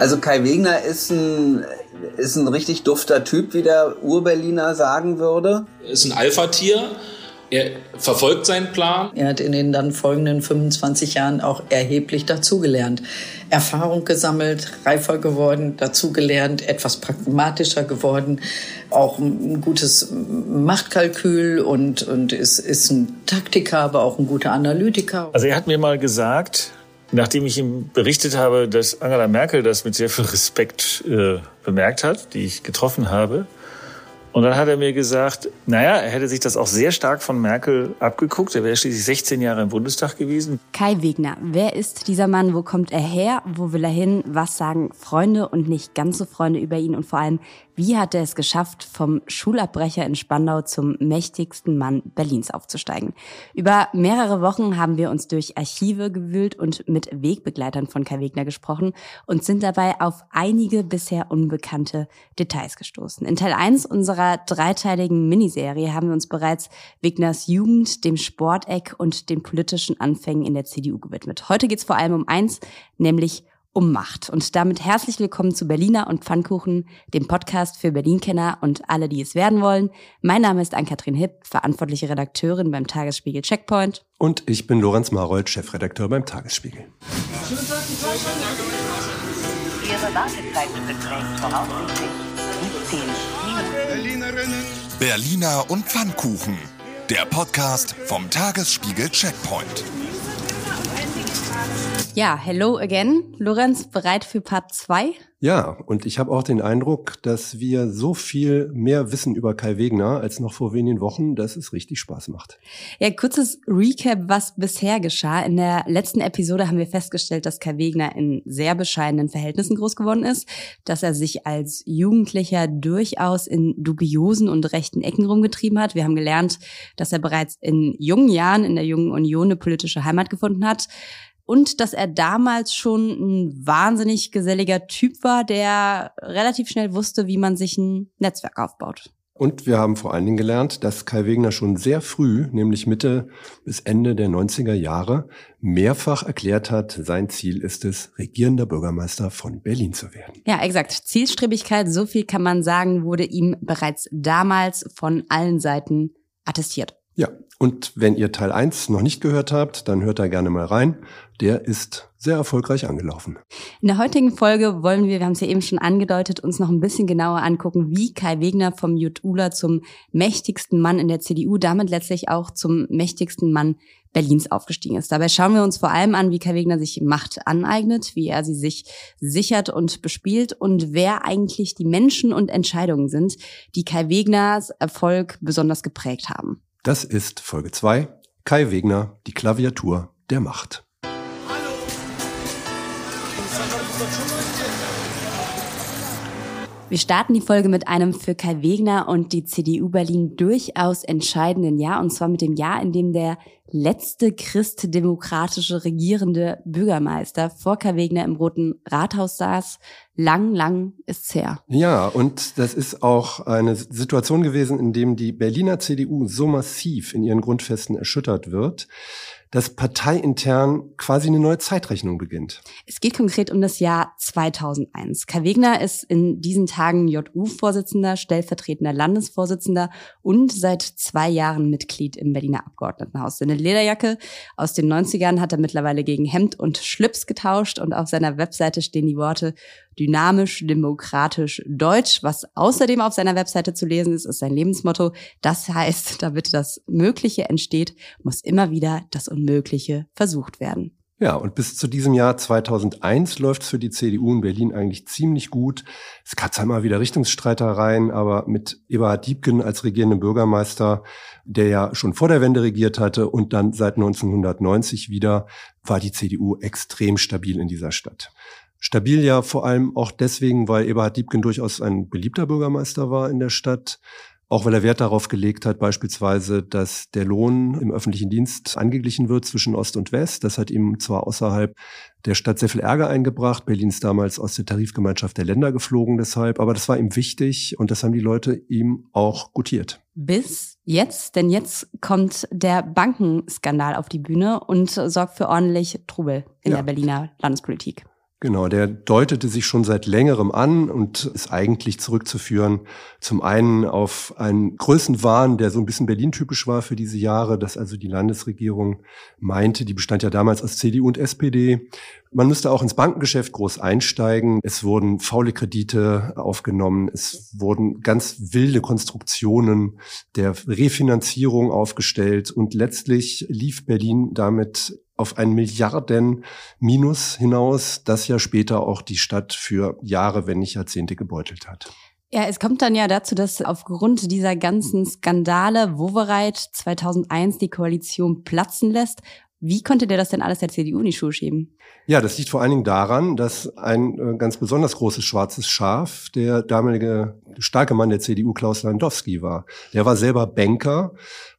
Also Kai Wegner ist ein, ist ein richtig dufter Typ, wie der Urberliner sagen würde. Er ist ein Alpha-Tier. Er verfolgt seinen Plan. Er hat in den dann folgenden 25 Jahren auch erheblich dazugelernt. Erfahrung gesammelt, reifer geworden, dazugelernt, etwas pragmatischer geworden, auch ein gutes Machtkalkül und, und ist, ist ein Taktiker, aber auch ein guter Analytiker. Also er hat mir mal gesagt, nachdem ich ihm berichtet habe, dass Angela Merkel das mit sehr viel Respekt äh, bemerkt hat, die ich getroffen habe, und dann hat er mir gesagt, naja, er hätte sich das auch sehr stark von Merkel abgeguckt. Er wäre schließlich 16 Jahre im Bundestag gewesen. Kai Wegner, wer ist dieser Mann? Wo kommt er her? Wo will er hin? Was sagen Freunde und nicht ganz so Freunde über ihn? Und vor allem, wie hat er es geschafft, vom Schulabbrecher in Spandau zum mächtigsten Mann Berlins aufzusteigen? Über mehrere Wochen haben wir uns durch Archive gewühlt und mit Wegbegleitern von Kai Wegner gesprochen und sind dabei auf einige bisher unbekannte Details gestoßen. In Teil 1 unserer dreiteiligen Miniserie haben wir uns bereits Wegners Jugend, dem Sporteck und den politischen Anfängen in der CDU gewidmet. Heute geht es vor allem um eins, nämlich um Macht. Und damit herzlich willkommen zu Berliner und Pfannkuchen, dem Podcast für Berlin-Kenner und alle, die es werden wollen. Mein Name ist Ann-Kathrin Hipp, verantwortliche Redakteurin beim Tagesspiegel Checkpoint. Und ich bin Lorenz Marold, Chefredakteur beim Tagesspiegel. Ihre Wartezeit beträgt voraussichtlich 17 Minuten. Berliner und Pfannkuchen, der Podcast vom Tagesspiegel Checkpoint. Ja, hello again. Lorenz, bereit für Part 2? Ja, und ich habe auch den Eindruck, dass wir so viel mehr wissen über Kai Wegner als noch vor wenigen Wochen, dass es richtig Spaß macht. Ja, kurzes Recap, was bisher geschah. In der letzten Episode haben wir festgestellt, dass Kai Wegner in sehr bescheidenen Verhältnissen groß geworden ist, dass er sich als Jugendlicher durchaus in dubiosen und rechten Ecken rumgetrieben hat. Wir haben gelernt, dass er bereits in jungen Jahren in der Jungen Union eine politische Heimat gefunden hat und dass er damals schon ein wahnsinnig geselliger Typ war, der relativ schnell wusste, wie man sich ein Netzwerk aufbaut. Und wir haben vor allen Dingen gelernt, dass Kai Wegner schon sehr früh, nämlich Mitte bis Ende der 90er Jahre, mehrfach erklärt hat, sein Ziel ist es, regierender Bürgermeister von Berlin zu werden. Ja, exakt. Zielstrebigkeit, so viel kann man sagen, wurde ihm bereits damals von allen Seiten attestiert. Ja, und wenn ihr Teil 1 noch nicht gehört habt, dann hört da gerne mal rein. Der ist sehr erfolgreich angelaufen. In der heutigen Folge wollen wir, wir haben es ja eben schon angedeutet, uns noch ein bisschen genauer angucken, wie Kai Wegner vom Jutula zum mächtigsten Mann in der CDU, damit letztlich auch zum mächtigsten Mann Berlins aufgestiegen ist. Dabei schauen wir uns vor allem an, wie Kai Wegner sich Macht aneignet, wie er sie sich sichert und bespielt und wer eigentlich die Menschen und Entscheidungen sind, die Kai Wegners Erfolg besonders geprägt haben. Das ist Folge 2. Kai Wegner, die Klaviatur der Macht. Wir starten die Folge mit einem für Kai Wegner und die CDU Berlin durchaus entscheidenden Jahr, und zwar mit dem Jahr, in dem der letzte christdemokratische regierende Bürgermeister vor Kai Wegner im Roten Rathaus saß. Lang, lang ist's her. Ja, und das ist auch eine Situation gewesen, in dem die Berliner CDU so massiv in ihren Grundfesten erschüttert wird, dass parteiintern quasi eine neue Zeitrechnung beginnt. Es geht konkret um das Jahr 2001. Kai Wegner ist in diesen Tagen JU-Vorsitzender, stellvertretender Landesvorsitzender und seit zwei Jahren Mitglied im Berliner Abgeordnetenhaus. Seine Lederjacke aus den 90ern hat er mittlerweile gegen Hemd und Schlips getauscht und auf seiner Webseite stehen die Worte dynamisch, demokratisch, deutsch. Was außerdem auf seiner Webseite zu lesen ist, ist sein Lebensmotto. Das heißt, damit das Mögliche entsteht, muss immer wieder das Unmögliche versucht werden. Ja, und bis zu diesem Jahr 2001 läuft es für die CDU in Berlin eigentlich ziemlich gut. Es gab zwar immer wieder Richtungsstreitereien, aber mit Eberhard Diebken als regierendem Bürgermeister, der ja schon vor der Wende regiert hatte und dann seit 1990 wieder, war die CDU extrem stabil in dieser Stadt. Stabil ja vor allem auch deswegen, weil Eberhard Diebken durchaus ein beliebter Bürgermeister war in der Stadt. Auch weil er Wert darauf gelegt hat, beispielsweise, dass der Lohn im öffentlichen Dienst angeglichen wird zwischen Ost und West. Das hat ihm zwar außerhalb der Stadt sehr viel Ärger eingebracht. Berlin ist damals aus der Tarifgemeinschaft der Länder geflogen deshalb. Aber das war ihm wichtig und das haben die Leute ihm auch gutiert. Bis jetzt, denn jetzt kommt der Bankenskandal auf die Bühne und sorgt für ordentlich Trubel in ja. der Berliner Landespolitik. Genau, der deutete sich schon seit längerem an und ist eigentlich zurückzuführen zum einen auf einen Größenwahn, der so ein bisschen Berlin-typisch war für diese Jahre, dass also die Landesregierung meinte, die bestand ja damals aus CDU und SPD, man müsste auch ins Bankengeschäft groß einsteigen. Es wurden faule Kredite aufgenommen. Es wurden ganz wilde Konstruktionen der Refinanzierung aufgestellt. Und letztlich lief Berlin damit auf ein Milliarden Minus hinaus, das ja später auch die Stadt für Jahre, wenn nicht Jahrzehnte gebeutelt hat. Ja, es kommt dann ja dazu, dass aufgrund dieser ganzen Skandale Wowereit 2001 die Koalition platzen lässt. Wie konnte der das denn alles der CDU in die Schuhe schieben? Ja, das liegt vor allen Dingen daran, dass ein äh, ganz besonders großes schwarzes Schaf der damalige starke Mann der CDU, Klaus Landowski, war. Der war selber Banker,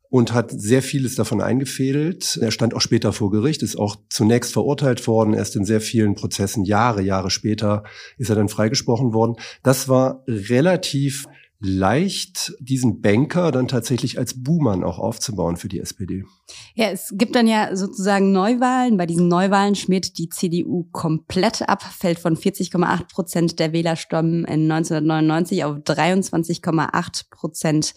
und hat sehr vieles davon eingefädelt. Er stand auch später vor Gericht, ist auch zunächst verurteilt worden, erst in sehr vielen Prozessen, Jahre, Jahre später ist er dann freigesprochen worden. Das war relativ leicht, diesen Banker dann tatsächlich als Buhmann auch aufzubauen für die SPD. Ja, es gibt dann ja sozusagen Neuwahlen. Bei diesen Neuwahlen schmiert die CDU komplett ab, fällt von 40,8 Prozent der Wählerstimmen in 1999 auf 23,8 Prozent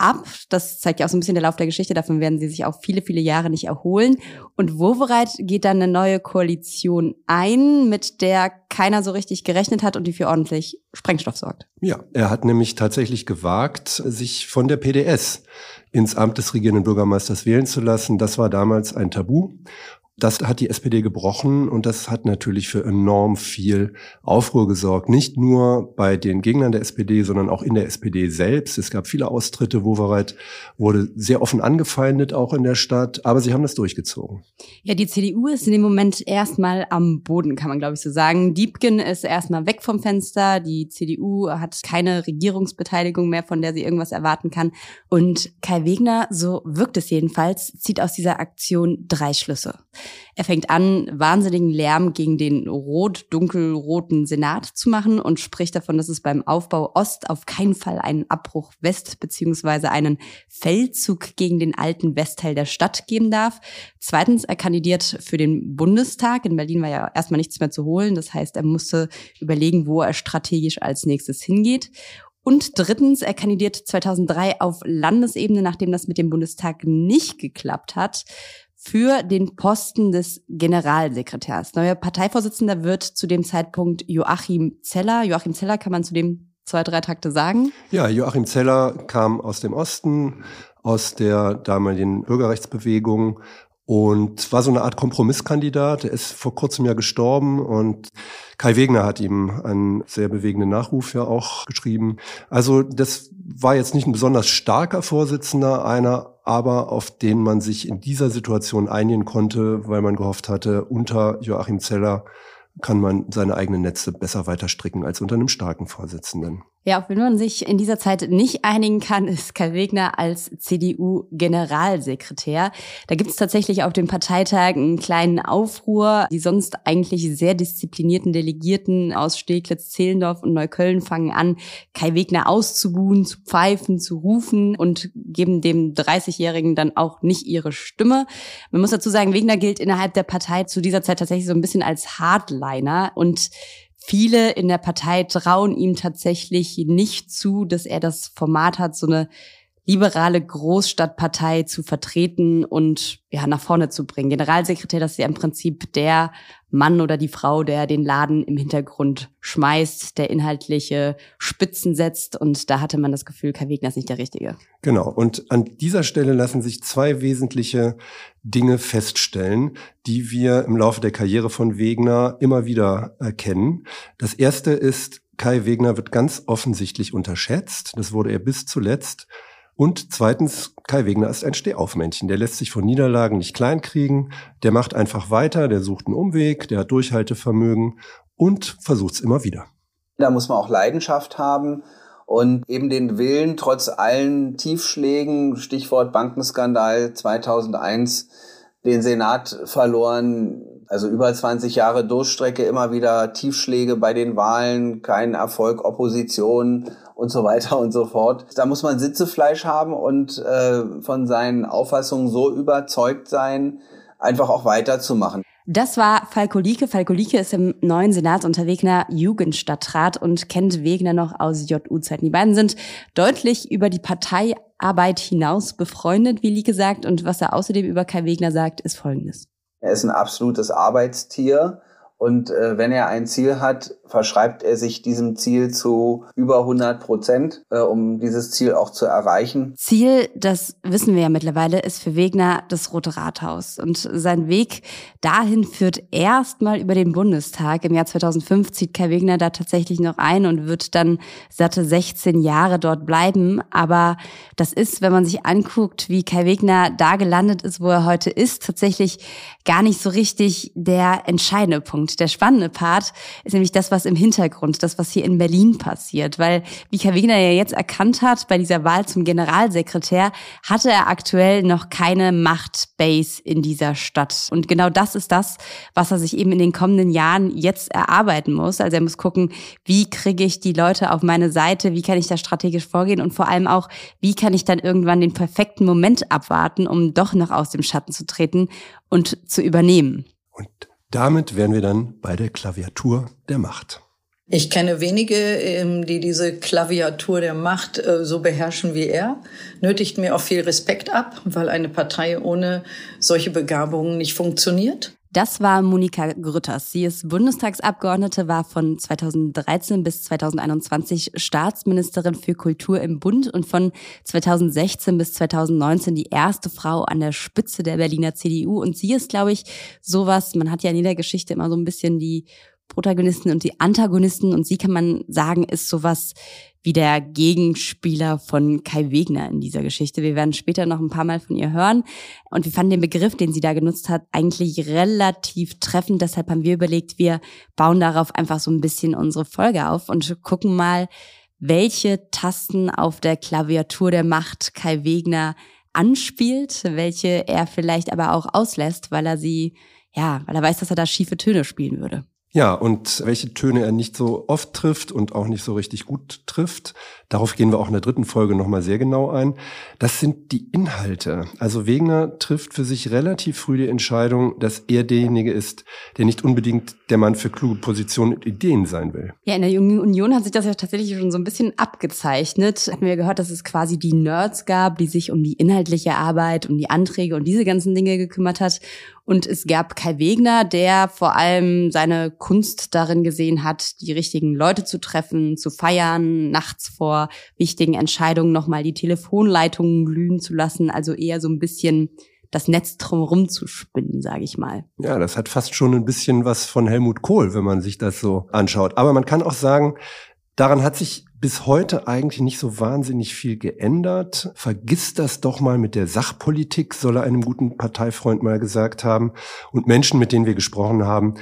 ab. Das zeigt ja auch so ein bisschen der Lauf der Geschichte. Davon werden sie sich auch viele, viele Jahre nicht erholen. Und Wovereit geht dann eine neue Koalition ein, mit der keiner so richtig gerechnet hat und die für ordentlich Sprengstoff sorgt. Ja, er hat nämlich tatsächlich gewagt, sich von der PDS ins Amt des regierenden Bürgermeisters wählen zu lassen. Das war damals ein Tabu. Das hat die SPD gebrochen und das hat natürlich für enorm viel Aufruhr gesorgt. Nicht nur bei den Gegnern der SPD, sondern auch in der SPD selbst. Es gab viele Austritte. Wowereit wurde sehr offen angefeindet, auch in der Stadt. Aber sie haben das durchgezogen. Ja, die CDU ist in dem Moment erstmal am Boden, kann man glaube ich so sagen. Diebken ist erstmal weg vom Fenster. Die CDU hat keine Regierungsbeteiligung mehr, von der sie irgendwas erwarten kann. Und Kai Wegner, so wirkt es jedenfalls, zieht aus dieser Aktion drei Schlüsse. Er fängt an, wahnsinnigen Lärm gegen den rot-dunkelroten Senat zu machen und spricht davon, dass es beim Aufbau Ost auf keinen Fall einen Abbruch West beziehungsweise einen Feldzug gegen den alten Westteil der Stadt geben darf. Zweitens, er kandidiert für den Bundestag. In Berlin war ja erstmal nichts mehr zu holen. Das heißt, er musste überlegen, wo er strategisch als nächstes hingeht. Und drittens, er kandidiert 2003 auf Landesebene, nachdem das mit dem Bundestag nicht geklappt hat für den Posten des Generalsekretärs. Neuer Parteivorsitzender wird zu dem Zeitpunkt Joachim Zeller. Joachim Zeller kann man zu dem zwei, drei Takte sagen? Ja, Joachim Zeller kam aus dem Osten, aus der damaligen Bürgerrechtsbewegung und war so eine Art Kompromisskandidat. Er ist vor kurzem ja gestorben und Kai Wegner hat ihm einen sehr bewegenden Nachruf ja auch geschrieben. Also das war jetzt nicht ein besonders starker Vorsitzender, einer aber auf den man sich in dieser Situation einigen konnte, weil man gehofft hatte, unter Joachim Zeller kann man seine eigenen Netze besser weiter stricken als unter einem starken Vorsitzenden. Ja, auch wenn man sich in dieser Zeit nicht einigen kann, ist Kai Wegner als CDU-Generalsekretär. Da gibt es tatsächlich auf dem Parteitag einen kleinen Aufruhr. Die sonst eigentlich sehr disziplinierten Delegierten aus Steglitz, Zehlendorf und Neukölln fangen an, Kai Wegner auszubuhen, zu pfeifen, zu rufen und geben dem 30-Jährigen dann auch nicht ihre Stimme. Man muss dazu sagen, Wegner gilt innerhalb der Partei zu dieser Zeit tatsächlich so ein bisschen als Hardliner und viele in der Partei trauen ihm tatsächlich nicht zu, dass er das Format hat, so eine liberale Großstadtpartei zu vertreten und ja nach vorne zu bringen. Generalsekretär, das ist ja im Prinzip der Mann oder die Frau, der den Laden im Hintergrund schmeißt, der inhaltliche Spitzen setzt und da hatte man das Gefühl, Kai Wegner ist nicht der Richtige. Genau. Und an dieser Stelle lassen sich zwei wesentliche Dinge feststellen, die wir im Laufe der Karriere von Wegner immer wieder erkennen. Das erste ist, Kai Wegner wird ganz offensichtlich unterschätzt. Das wurde er bis zuletzt. Und zweitens, Kai Wegner ist ein Stehaufmännchen. Der lässt sich von Niederlagen nicht kleinkriegen. Der macht einfach weiter, der sucht einen Umweg, der hat Durchhaltevermögen und versucht es immer wieder. Da muss man auch Leidenschaft haben und eben den Willen, trotz allen Tiefschlägen, Stichwort Bankenskandal 2001, den Senat verloren, also über 20 Jahre Durchstrecke, immer wieder Tiefschläge bei den Wahlen, kein Erfolg, Opposition und so weiter und so fort. Da muss man Sitzefleisch haben und äh, von seinen Auffassungen so überzeugt sein, einfach auch weiterzumachen. Das war Falko Lieke. Falko Lieke ist im neuen Senat unter Wegner Jugendstadtrat und kennt Wegner noch aus JU-Zeiten. Die beiden sind deutlich über die Parteiarbeit hinaus befreundet, wie Lieke sagt. Und was er außerdem über Kai Wegner sagt, ist Folgendes. Er ist ein absolutes Arbeitstier. Und äh, wenn er ein Ziel hat, verschreibt er sich diesem Ziel zu über 100 Prozent, äh, um dieses Ziel auch zu erreichen. Ziel, das wissen wir ja mittlerweile, ist für Wegner das Rote Rathaus. Und sein Weg dahin führt erstmal über den Bundestag. Im Jahr 2005 zieht Kai Wegner da tatsächlich noch ein und wird dann satte 16 Jahre dort bleiben. Aber das ist, wenn man sich anguckt, wie Kai Wegner da gelandet ist, wo er heute ist, tatsächlich gar nicht so richtig der entscheidende Punkt. Der spannende Part ist nämlich das, was im Hintergrund, das, was hier in Berlin passiert. Weil, wie Wegner ja jetzt erkannt hat, bei dieser Wahl zum Generalsekretär, hatte er aktuell noch keine Machtbase in dieser Stadt. Und genau das ist das, was er sich eben in den kommenden Jahren jetzt erarbeiten muss. Also er muss gucken, wie kriege ich die Leute auf meine Seite, wie kann ich da strategisch vorgehen und vor allem auch, wie kann ich dann irgendwann den perfekten Moment abwarten, um doch noch aus dem Schatten zu treten und zu übernehmen. Damit wären wir dann bei der Klaviatur der Macht. Ich kenne wenige, ähm, die diese Klaviatur der Macht äh, so beherrschen wie er. Nötigt mir auch viel Respekt ab, weil eine Partei ohne solche Begabungen nicht funktioniert. Das war Monika Grütters. Sie ist Bundestagsabgeordnete, war von 2013 bis 2021 Staatsministerin für Kultur im Bund und von 2016 bis 2019 die erste Frau an der Spitze der Berliner CDU. Und sie ist, glaube ich, sowas, man hat ja in jeder Geschichte immer so ein bisschen die Protagonisten und die Antagonisten und sie kann man sagen, ist sowas wie der Gegenspieler von Kai Wegner in dieser Geschichte. Wir werden später noch ein paar Mal von ihr hören. Und wir fanden den Begriff, den sie da genutzt hat, eigentlich relativ treffend. Deshalb haben wir überlegt, wir bauen darauf einfach so ein bisschen unsere Folge auf und gucken mal, welche Tasten auf der Klaviatur der Macht Kai Wegner anspielt, welche er vielleicht aber auch auslässt, weil er sie, ja, weil er weiß, dass er da schiefe Töne spielen würde. Ja, und welche Töne er nicht so oft trifft und auch nicht so richtig gut trifft, darauf gehen wir auch in der dritten Folge nochmal sehr genau ein. Das sind die Inhalte. Also Wegner trifft für sich relativ früh die Entscheidung, dass er derjenige ist, der nicht unbedingt der Mann für kluge Positionen und Ideen sein will. Ja, in der Jungen Union hat sich das ja tatsächlich schon so ein bisschen abgezeichnet. Hatten wir gehört, dass es quasi die Nerds gab, die sich um die inhaltliche Arbeit, um die Anträge und diese ganzen Dinge gekümmert hat. Und es gab Kai Wegner, der vor allem seine Kunst darin gesehen hat, die richtigen Leute zu treffen, zu feiern, nachts vor wichtigen Entscheidungen nochmal die Telefonleitungen glühen zu lassen. Also eher so ein bisschen das Netz drumherum zu spinnen, sage ich mal. Ja, das hat fast schon ein bisschen was von Helmut Kohl, wenn man sich das so anschaut. Aber man kann auch sagen, daran hat sich bis heute eigentlich nicht so wahnsinnig viel geändert. Vergiss das doch mal mit der Sachpolitik, soll er einem guten Parteifreund mal gesagt haben. Und Menschen, mit denen wir gesprochen haben,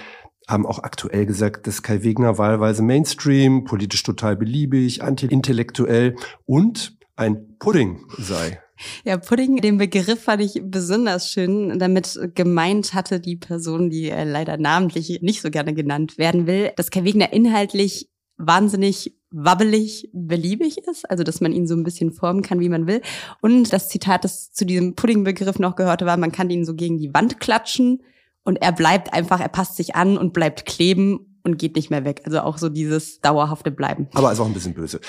haben auch aktuell gesagt, dass Kai Wegner wahlweise Mainstream, politisch total beliebig, anti-intellektuell und ein Pudding sei. Ja, Pudding, den Begriff fand ich besonders schön. Damit gemeint hatte die Person, die leider namentlich nicht so gerne genannt werden will, dass Kai Wegner inhaltlich wahnsinnig wabbelig, beliebig ist, also dass man ihn so ein bisschen formen kann, wie man will. Und das Zitat, das zu diesem Pudding-Begriff noch gehörte, war, man kann ihn so gegen die Wand klatschen und er bleibt einfach, er passt sich an und bleibt kleben und geht nicht mehr weg. Also auch so dieses dauerhafte Bleiben. Aber ist auch ein bisschen böse.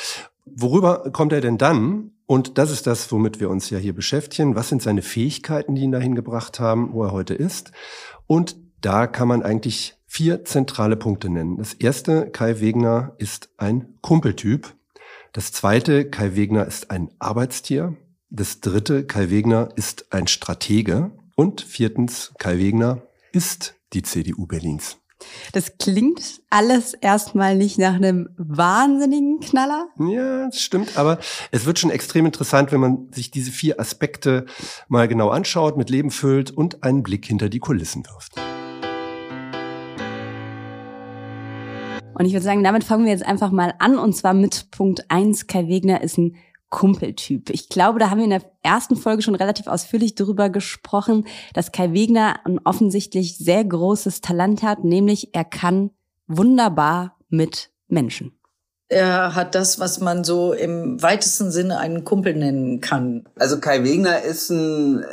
Worüber kommt er denn dann? Und das ist das, womit wir uns ja hier beschäftigen. Was sind seine Fähigkeiten, die ihn dahin gebracht haben, wo er heute ist? Und da kann man eigentlich vier zentrale Punkte nennen. Das erste, Kai Wegner ist ein Kumpeltyp. Das zweite, Kai Wegner ist ein Arbeitstier. Das dritte, Kai Wegner ist ein Stratege. Und viertens, Kai Wegner ist die CDU Berlins. Das klingt alles erstmal nicht nach einem wahnsinnigen Knaller. Ja, das stimmt, aber es wird schon extrem interessant, wenn man sich diese vier Aspekte mal genau anschaut, mit Leben füllt und einen Blick hinter die Kulissen wirft. Und ich würde sagen, damit fangen wir jetzt einfach mal an und zwar mit Punkt eins. Kai Wegner ist ein Kumpeltyp. Ich glaube, da haben wir in der ersten Folge schon relativ ausführlich darüber gesprochen, dass Kai Wegner ein offensichtlich sehr großes Talent hat, nämlich er kann wunderbar mit Menschen. Er hat das, was man so im weitesten Sinne einen Kumpel nennen kann. Also Kai Wegner ist ein,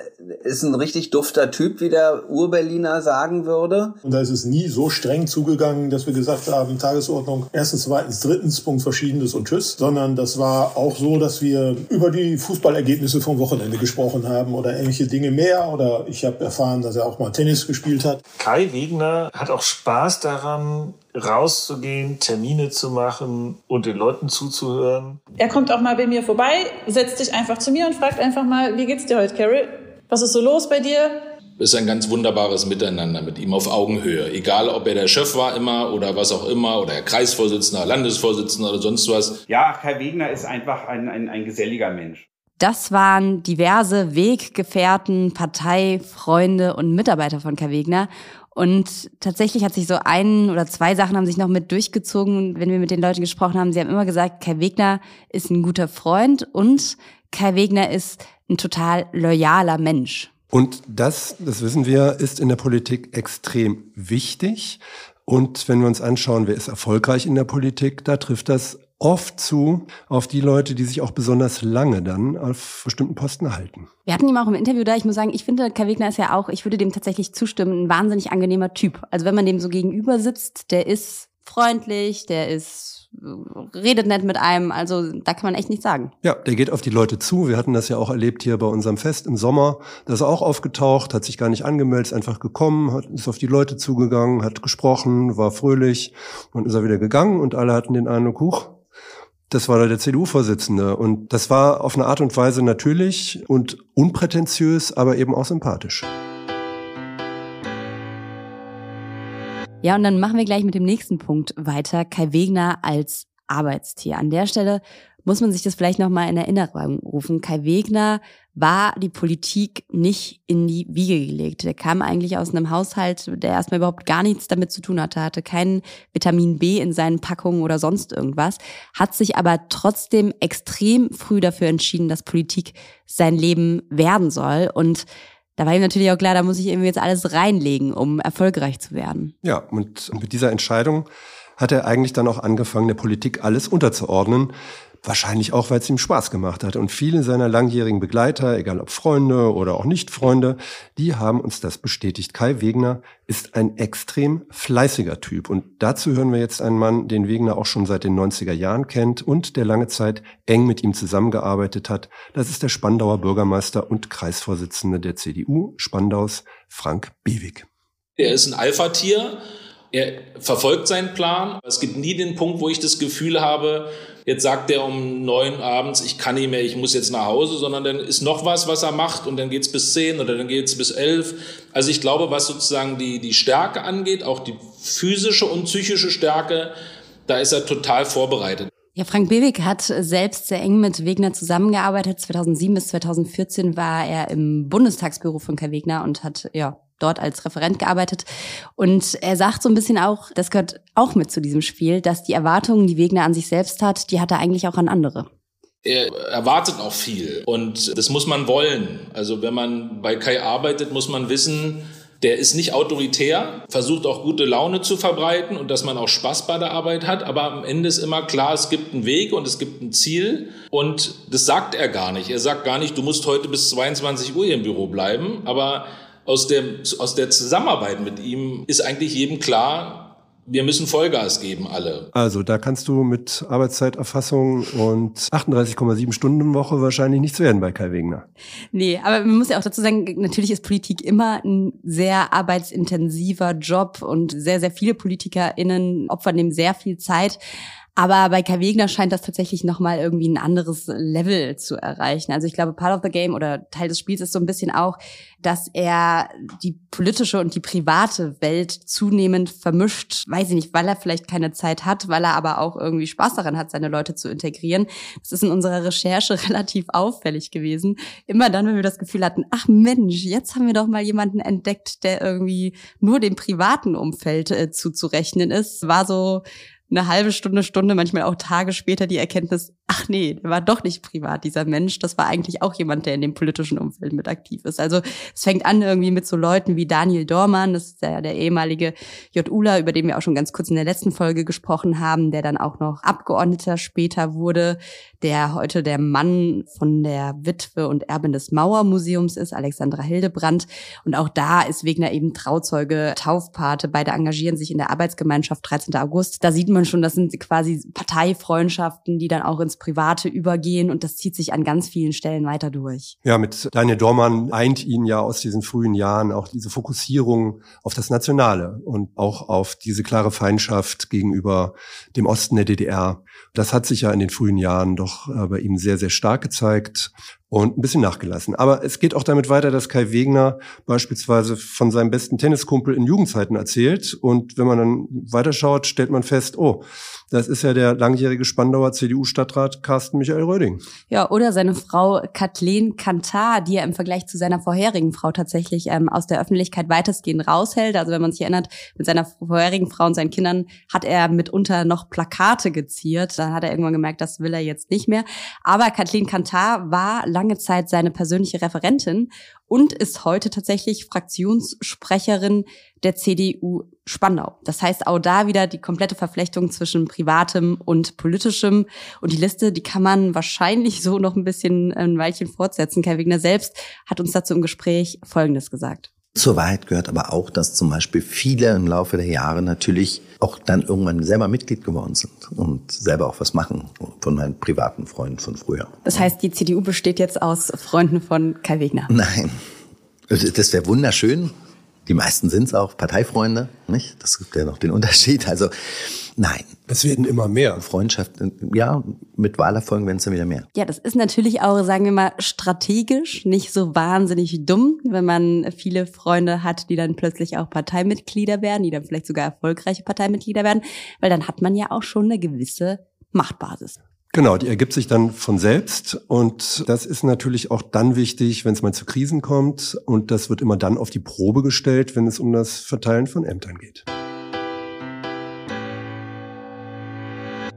ist ein richtig dufter Typ, wie der Urberliner sagen würde. Und da ist es nie so streng zugegangen, dass wir gesagt haben, Tagesordnung erstens, zweitens, drittens, Punkt Verschiedenes und Tschüss, sondern das war auch so, dass wir über die Fußballergebnisse vom Wochenende gesprochen haben oder ähnliche Dinge mehr. Oder ich habe erfahren, dass er auch mal Tennis gespielt hat. Kai Wegner hat auch Spaß daran, rauszugehen, Termine zu machen und den Leuten zuzuhören. Er kommt auch mal bei mir vorbei, setzt sich einfach zu mir und fragt einfach mal, wie geht's dir heute, Carol? Was ist so los bei dir? ist ein ganz wunderbares Miteinander mit ihm auf Augenhöhe. Egal, ob er der Chef war immer oder was auch immer oder Kreisvorsitzender, Landesvorsitzender oder sonst was. Ja, Kai Wegner ist einfach ein, ein, ein geselliger Mensch. Das waren diverse Weggefährten, Parteifreunde und Mitarbeiter von Kai Wegner. Und tatsächlich hat sich so ein oder zwei Sachen haben sich noch mit durchgezogen, wenn wir mit den Leuten gesprochen haben. Sie haben immer gesagt, Kai Wegner ist ein guter Freund und Kai Wegner ist ein total loyaler Mensch. Und das, das wissen wir, ist in der Politik extrem wichtig. Und wenn wir uns anschauen, wer ist erfolgreich in der Politik, da trifft das oft zu auf die Leute, die sich auch besonders lange dann auf bestimmten Posten halten. Wir hatten ihn auch im Interview da. Ich muss sagen, ich finde, Kai Wegner ist ja auch, ich würde dem tatsächlich zustimmen, ein wahnsinnig angenehmer Typ. Also wenn man dem so gegenüber sitzt, der ist freundlich, der ist redet nett mit einem, also da kann man echt nichts sagen. Ja, der geht auf die Leute zu. Wir hatten das ja auch erlebt hier bei unserem Fest im Sommer. Da ist er auch aufgetaucht, hat sich gar nicht angemeldet, ist einfach gekommen, hat, ist auf die Leute zugegangen, hat gesprochen, war fröhlich und ist er wieder gegangen und alle hatten den Eindruck, huch, das war der CDU-Vorsitzende. Und das war auf eine Art und Weise natürlich und unprätentiös, aber eben auch sympathisch. Ja, und dann machen wir gleich mit dem nächsten Punkt weiter. Kai Wegner als Arbeitstier. An der Stelle muss man sich das vielleicht nochmal in Erinnerung rufen. Kai Wegner war die Politik nicht in die Wiege gelegt. Der kam eigentlich aus einem Haushalt, der erstmal überhaupt gar nichts damit zu tun hatte, hatte kein Vitamin B in seinen Packungen oder sonst irgendwas, hat sich aber trotzdem extrem früh dafür entschieden, dass Politik sein Leben werden soll und da war ihm natürlich auch klar, da muss ich irgendwie jetzt alles reinlegen, um erfolgreich zu werden. Ja, und mit dieser Entscheidung hat er eigentlich dann auch angefangen, der Politik alles unterzuordnen. Wahrscheinlich auch, weil es ihm Spaß gemacht hat. Und viele seiner langjährigen Begleiter, egal ob Freunde oder auch Nicht-Freunde, die haben uns das bestätigt. Kai Wegner ist ein extrem fleißiger Typ. Und dazu hören wir jetzt einen Mann, den Wegner auch schon seit den 90er Jahren kennt und der lange Zeit eng mit ihm zusammengearbeitet hat. Das ist der Spandauer Bürgermeister und Kreisvorsitzende der CDU Spandaus, Frank Bewig. Er ist ein Alpha-Tier. Er verfolgt seinen Plan. Es gibt nie den Punkt, wo ich das Gefühl habe, jetzt sagt er um neun abends, ich kann nicht mehr, ich muss jetzt nach Hause, sondern dann ist noch was, was er macht und dann geht's bis zehn oder dann geht's bis elf. Also ich glaube, was sozusagen die, die Stärke angeht, auch die physische und psychische Stärke, da ist er total vorbereitet. Ja, Frank Bewig hat selbst sehr eng mit Wegner zusammengearbeitet. 2007 bis 2014 war er im Bundestagsbüro von Kai Wegner und hat ja dort als Referent gearbeitet. Und er sagt so ein bisschen auch, das gehört auch mit zu diesem Spiel, dass die Erwartungen, die Wegner an sich selbst hat, die hat er eigentlich auch an andere. Er erwartet auch viel und das muss man wollen. Also wenn man bei Kai arbeitet, muss man wissen, der ist nicht autoritär, versucht auch gute Laune zu verbreiten und dass man auch Spaß bei der Arbeit hat. Aber am Ende ist immer klar, es gibt einen Weg und es gibt ein Ziel. Und das sagt er gar nicht. Er sagt gar nicht, du musst heute bis 22 Uhr im Büro bleiben. Aber aus der, aus der Zusammenarbeit mit ihm ist eigentlich jedem klar, wir müssen Vollgas geben, alle. Also da kannst du mit Arbeitszeiterfassung und 38,7 Stunden Woche wahrscheinlich nichts werden bei Kai Wegner. Nee, aber man muss ja auch dazu sagen, natürlich ist Politik immer ein sehr arbeitsintensiver Job und sehr, sehr viele PolitikerInnen opfern dem sehr viel Zeit. Aber bei Kai Wegner scheint das tatsächlich nochmal irgendwie ein anderes Level zu erreichen. Also ich glaube, Part of the Game oder Teil des Spiels ist so ein bisschen auch, dass er die politische und die private Welt zunehmend vermischt. Weiß ich nicht, weil er vielleicht keine Zeit hat, weil er aber auch irgendwie Spaß daran hat, seine Leute zu integrieren. Das ist in unserer Recherche relativ auffällig gewesen. Immer dann, wenn wir das Gefühl hatten, ach Mensch, jetzt haben wir doch mal jemanden entdeckt, der irgendwie nur dem privaten Umfeld äh, zuzurechnen ist, war so eine halbe Stunde, Stunde, manchmal auch Tage später die Erkenntnis, ach nee, der war doch nicht privat, dieser Mensch. Das war eigentlich auch jemand, der in dem politischen Umfeld mit aktiv ist. Also es fängt an irgendwie mit so Leuten wie Daniel Dormann, das ist der, der ehemalige J.Ula, über den wir auch schon ganz kurz in der letzten Folge gesprochen haben, der dann auch noch Abgeordneter später wurde, der heute der Mann von der Witwe und Erbin des Mauermuseums ist, Alexandra Hildebrandt. Und auch da ist Wegner eben Trauzeuge, Taufpate. Beide engagieren sich in der Arbeitsgemeinschaft 13. August. Da sieht man schon, das sind quasi Parteifreundschaften, die dann auch ins Private übergehen. Und das zieht sich an ganz vielen Stellen weiter durch. Ja, mit Daniel Dormann eint ihn ja aus diesen frühen Jahren auch diese Fokussierung auf das Nationale und auch auf diese klare Feindschaft gegenüber dem Osten der DDR. Das hat sich ja in den frühen Jahren doch äh, bei ihm sehr, sehr stark gezeigt und ein bisschen nachgelassen. Aber es geht auch damit weiter, dass Kai Wegner beispielsweise von seinem besten Tenniskumpel in Jugendzeiten erzählt. Und wenn man dann weiterschaut, stellt man fest, oh, das ist ja der langjährige Spandauer CDU-Stadtrat Carsten Michael Röding. Ja, oder seine Frau Kathleen Kantar, die er im Vergleich zu seiner vorherigen Frau tatsächlich ähm, aus der Öffentlichkeit weitestgehend raushält. Also wenn man sich erinnert, mit seiner vorherigen Frau und seinen Kindern hat er mitunter noch Plakate geziert. Dann hat er irgendwann gemerkt, das will er jetzt nicht mehr. Aber Kathleen Kantar war lange Zeit seine persönliche Referentin und ist heute tatsächlich Fraktionssprecherin der CDU Spandau. Das heißt auch da wieder die komplette Verflechtung zwischen privatem und politischem. Und die Liste, die kann man wahrscheinlich so noch ein bisschen ein Weilchen fortsetzen. Kai Wegner selbst hat uns dazu im Gespräch Folgendes gesagt. Zur Wahrheit gehört aber auch, dass zum Beispiel viele im Laufe der Jahre natürlich auch dann irgendwann selber Mitglied geworden sind und selber auch was machen von meinen privaten Freunden von früher. Das heißt, die CDU besteht jetzt aus Freunden von Kai Wegner? Nein. Das wäre wunderschön. Die meisten sind es auch Parteifreunde, nicht? Das gibt ja noch den Unterschied. Also nein. Es werden immer mehr. Freundschaften, ja, mit Wahlerfolgen werden es dann wieder mehr. Ja, das ist natürlich auch, sagen wir mal, strategisch nicht so wahnsinnig dumm, wenn man viele Freunde hat, die dann plötzlich auch Parteimitglieder werden, die dann vielleicht sogar erfolgreiche Parteimitglieder werden, weil dann hat man ja auch schon eine gewisse Machtbasis. Genau, die ergibt sich dann von selbst und das ist natürlich auch dann wichtig, wenn es mal zu Krisen kommt und das wird immer dann auf die Probe gestellt, wenn es um das Verteilen von Ämtern geht.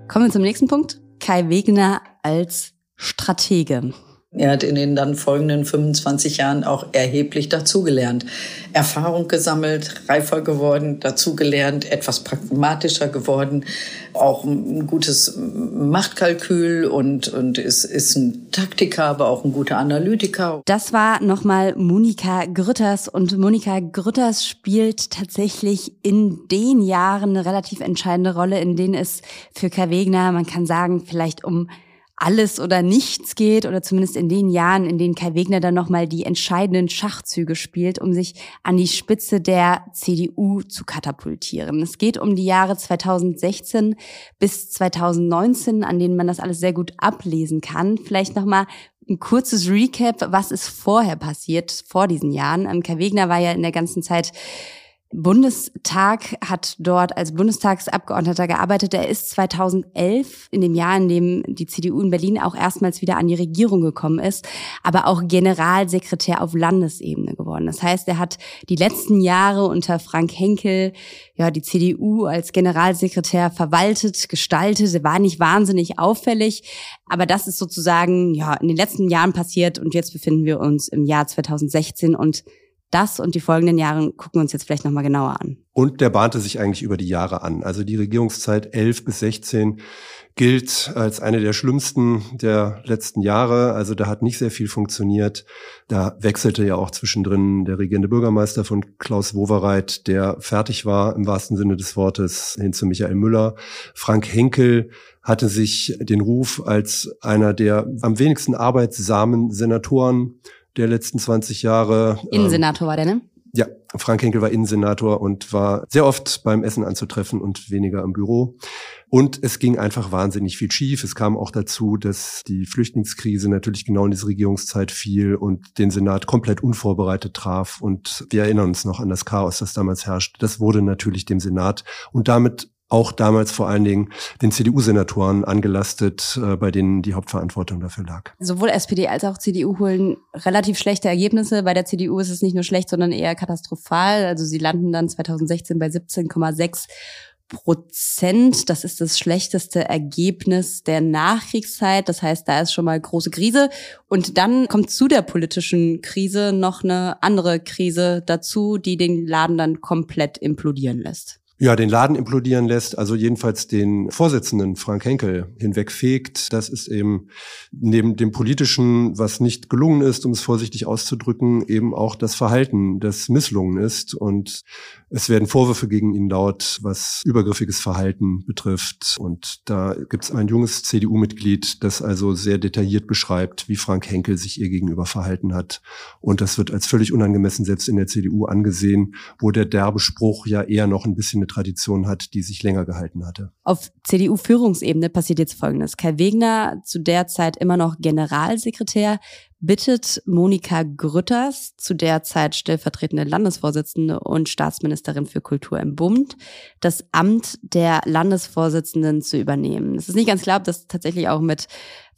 Kommen wir zum nächsten Punkt. Kai Wegner als Stratege. Er hat in den dann folgenden 25 Jahren auch erheblich dazugelernt. Erfahrung gesammelt, reifer geworden, dazugelernt, etwas pragmatischer geworden, auch ein gutes Machtkalkül und, und ist, ist ein Taktiker, aber auch ein guter Analytiker. Das war nochmal Monika Grütters und Monika Grütters spielt tatsächlich in den Jahren eine relativ entscheidende Rolle, in denen es für Kai Wegner, man kann sagen, vielleicht um alles oder nichts geht oder zumindest in den Jahren, in denen Kai Wegner dann nochmal die entscheidenden Schachzüge spielt, um sich an die Spitze der CDU zu katapultieren. Es geht um die Jahre 2016 bis 2019, an denen man das alles sehr gut ablesen kann. Vielleicht nochmal ein kurzes Recap, was ist vorher passiert, vor diesen Jahren. Ähm, Kai Wegner war ja in der ganzen Zeit Bundestag hat dort als Bundestagsabgeordneter gearbeitet. Er ist 2011, in dem Jahr, in dem die CDU in Berlin auch erstmals wieder an die Regierung gekommen ist, aber auch Generalsekretär auf Landesebene geworden. Das heißt, er hat die letzten Jahre unter Frank Henkel ja die CDU als Generalsekretär verwaltet, gestaltet. Er war nicht wahnsinnig auffällig, aber das ist sozusagen ja in den letzten Jahren passiert und jetzt befinden wir uns im Jahr 2016 und das und die folgenden Jahre gucken wir uns jetzt vielleicht nochmal genauer an. Und der bahnte sich eigentlich über die Jahre an. Also die Regierungszeit 11 bis 16 gilt als eine der schlimmsten der letzten Jahre. Also da hat nicht sehr viel funktioniert. Da wechselte ja auch zwischendrin der regierende Bürgermeister von Klaus Wowereit, der fertig war im wahrsten Sinne des Wortes, hin zu Michael Müller. Frank Henkel hatte sich den Ruf als einer der am wenigsten arbeitsamen Senatoren der letzten 20 Jahre. Innensenator war der, ne? Ja, Frank Henkel war Innensenator und war sehr oft beim Essen anzutreffen und weniger im Büro. Und es ging einfach wahnsinnig viel schief. Es kam auch dazu, dass die Flüchtlingskrise natürlich genau in diese Regierungszeit fiel und den Senat komplett unvorbereitet traf. Und wir erinnern uns noch an das Chaos, das damals herrschte. Das wurde natürlich dem Senat und damit auch damals vor allen Dingen den CDU-Senatoren angelastet, äh, bei denen die Hauptverantwortung dafür lag. Sowohl SPD als auch CDU holen relativ schlechte Ergebnisse. Bei der CDU ist es nicht nur schlecht, sondern eher katastrophal. Also sie landen dann 2016 bei 17,6 Prozent. Das ist das schlechteste Ergebnis der Nachkriegszeit. Das heißt, da ist schon mal große Krise. Und dann kommt zu der politischen Krise noch eine andere Krise dazu, die den Laden dann komplett implodieren lässt ja, den Laden implodieren lässt, also jedenfalls den Vorsitzenden Frank Henkel hinwegfegt. Das ist eben neben dem politischen, was nicht gelungen ist, um es vorsichtig auszudrücken, eben auch das Verhalten, das misslungen ist. Und es werden Vorwürfe gegen ihn laut, was übergriffiges Verhalten betrifft. Und da gibt es ein junges CDU-Mitglied, das also sehr detailliert beschreibt, wie Frank Henkel sich ihr gegenüber verhalten hat. Und das wird als völlig unangemessen selbst in der CDU angesehen, wo der derbe Spruch ja eher noch ein bisschen Tradition hat, die sich länger gehalten hatte. Auf CDU-Führungsebene passiert jetzt Folgendes. Kai Wegner, zu der Zeit immer noch Generalsekretär, bittet Monika Grütters, zu der Zeit stellvertretende Landesvorsitzende und Staatsministerin für Kultur im Bund, das Amt der Landesvorsitzenden zu übernehmen. Es ist nicht ganz klar, ob das tatsächlich auch mit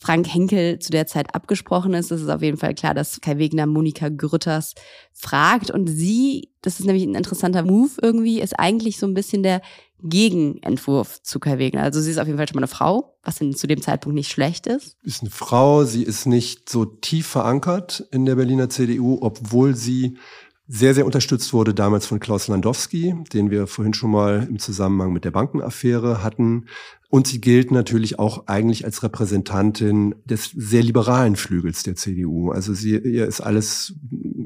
Frank Henkel zu der Zeit abgesprochen ist. Es ist auf jeden Fall klar, dass Kai Wegner Monika Grütters fragt. Und sie, das ist nämlich ein interessanter Move irgendwie, ist eigentlich so ein bisschen der Gegenentwurf zu Kai Wegner. Also sie ist auf jeden Fall schon mal eine Frau, was zu dem Zeitpunkt nicht schlecht ist. Ist eine Frau, sie ist nicht so tief verankert in der Berliner CDU, obwohl sie sehr, sehr unterstützt wurde damals von Klaus Landowski, den wir vorhin schon mal im Zusammenhang mit der Bankenaffäre hatten. Und sie gilt natürlich auch eigentlich als Repräsentantin des sehr liberalen Flügels der CDU. Also sie, ihr ist alles,